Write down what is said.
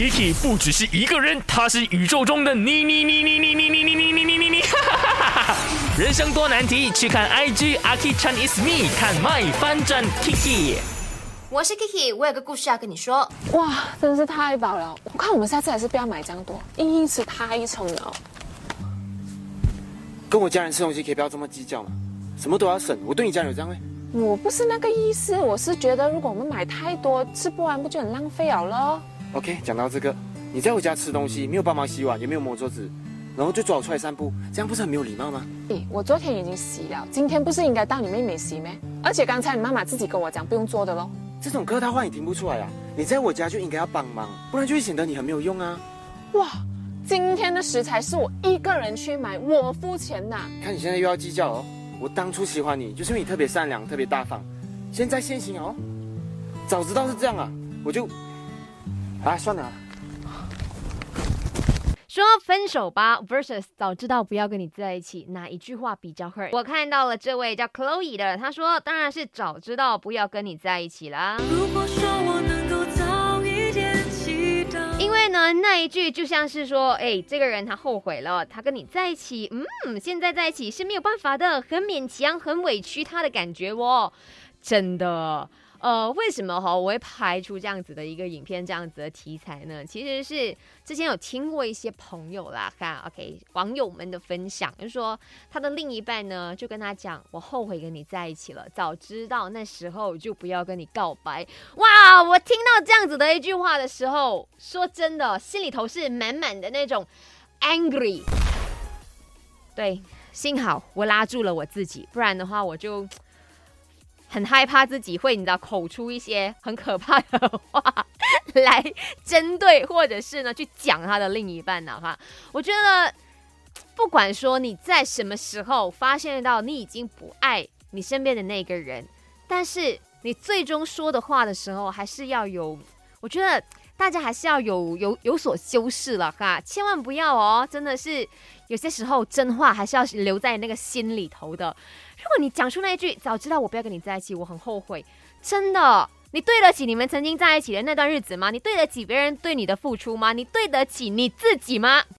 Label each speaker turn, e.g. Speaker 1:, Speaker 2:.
Speaker 1: Kiki 不只是一个人，他是宇宙中的你你你你你你你你你你你你，人生多难题，去看 IG Aki Chan is me，看 My 翻转 Kiki。
Speaker 2: 我是 Kiki，我有个故事要跟你说。
Speaker 3: 哇，真是太饱了！我看我们下次还是不要买这样多，硬硬吃太撑了。
Speaker 4: 跟我家人吃东西可以不要这么计较嘛，什么都要省。我对你家人有这样吗？
Speaker 3: 我不是那个意思，我是觉得如果我们买太多，吃不完不就很浪费了咯
Speaker 4: OK，讲到这个，你在我家吃东西没有帮忙洗碗，也没有抹桌子，然后就抓我出来散步，这样不是很没有礼貌吗？
Speaker 3: 咦，我昨天已经洗了，今天不是应该到你妹妹洗咩？而且刚才你妈妈自己跟我讲不用做的喽。
Speaker 4: 这种客套话你听不出来啊？你在我家就应该要帮忙，不然就会显得你很没有用啊。
Speaker 3: 哇，今天的食材是我一个人去买，我付钱呐。
Speaker 4: 看你现在又要计较哦。我当初喜欢你，就是因为你特别善良、特别大方。现在现行哦，早知道是这样啊，我就……哎，算了。
Speaker 5: 说分手吧，versus 早知道不要跟你在一起，哪一句话比较 hurt？我看到了这位叫 Chloe 的，他说当然是早知道不要跟你在一起啦。因为呢那一句就像是说，哎，这个人他后悔了，他跟你在一起，嗯，现在在一起是没有办法的，很勉强，很委屈他的感觉哦，真的。呃，为什么哈我会拍出这样子的一个影片，这样子的题材呢？其实是之前有听过一些朋友啦，看 OK 网友们的分享，就说他的另一半呢就跟他讲，我后悔跟你在一起了，早知道那时候就不要跟你告白。哇，我听到这样子的一句话的时候，说真的，心里头是满满的那种 angry。对，幸好我拉住了我自己，不然的话我就。很害怕自己会，你知道，口出一些很可怕的话来针对，或者是呢去讲他的另一半呢？哈，我觉得不管说你在什么时候发现到你已经不爱你身边的那个人，但是你最终说的话的时候，还是要有，我觉得大家还是要有有有所修饰了哈，千万不要哦，真的是有些时候真话还是要留在那个心里头的。如果你讲出那一句“早知道我不要跟你在一起，我很后悔”，真的，你对得起你们曾经在一起的那段日子吗？你对得起别人对你的付出吗？你对得起你自己吗？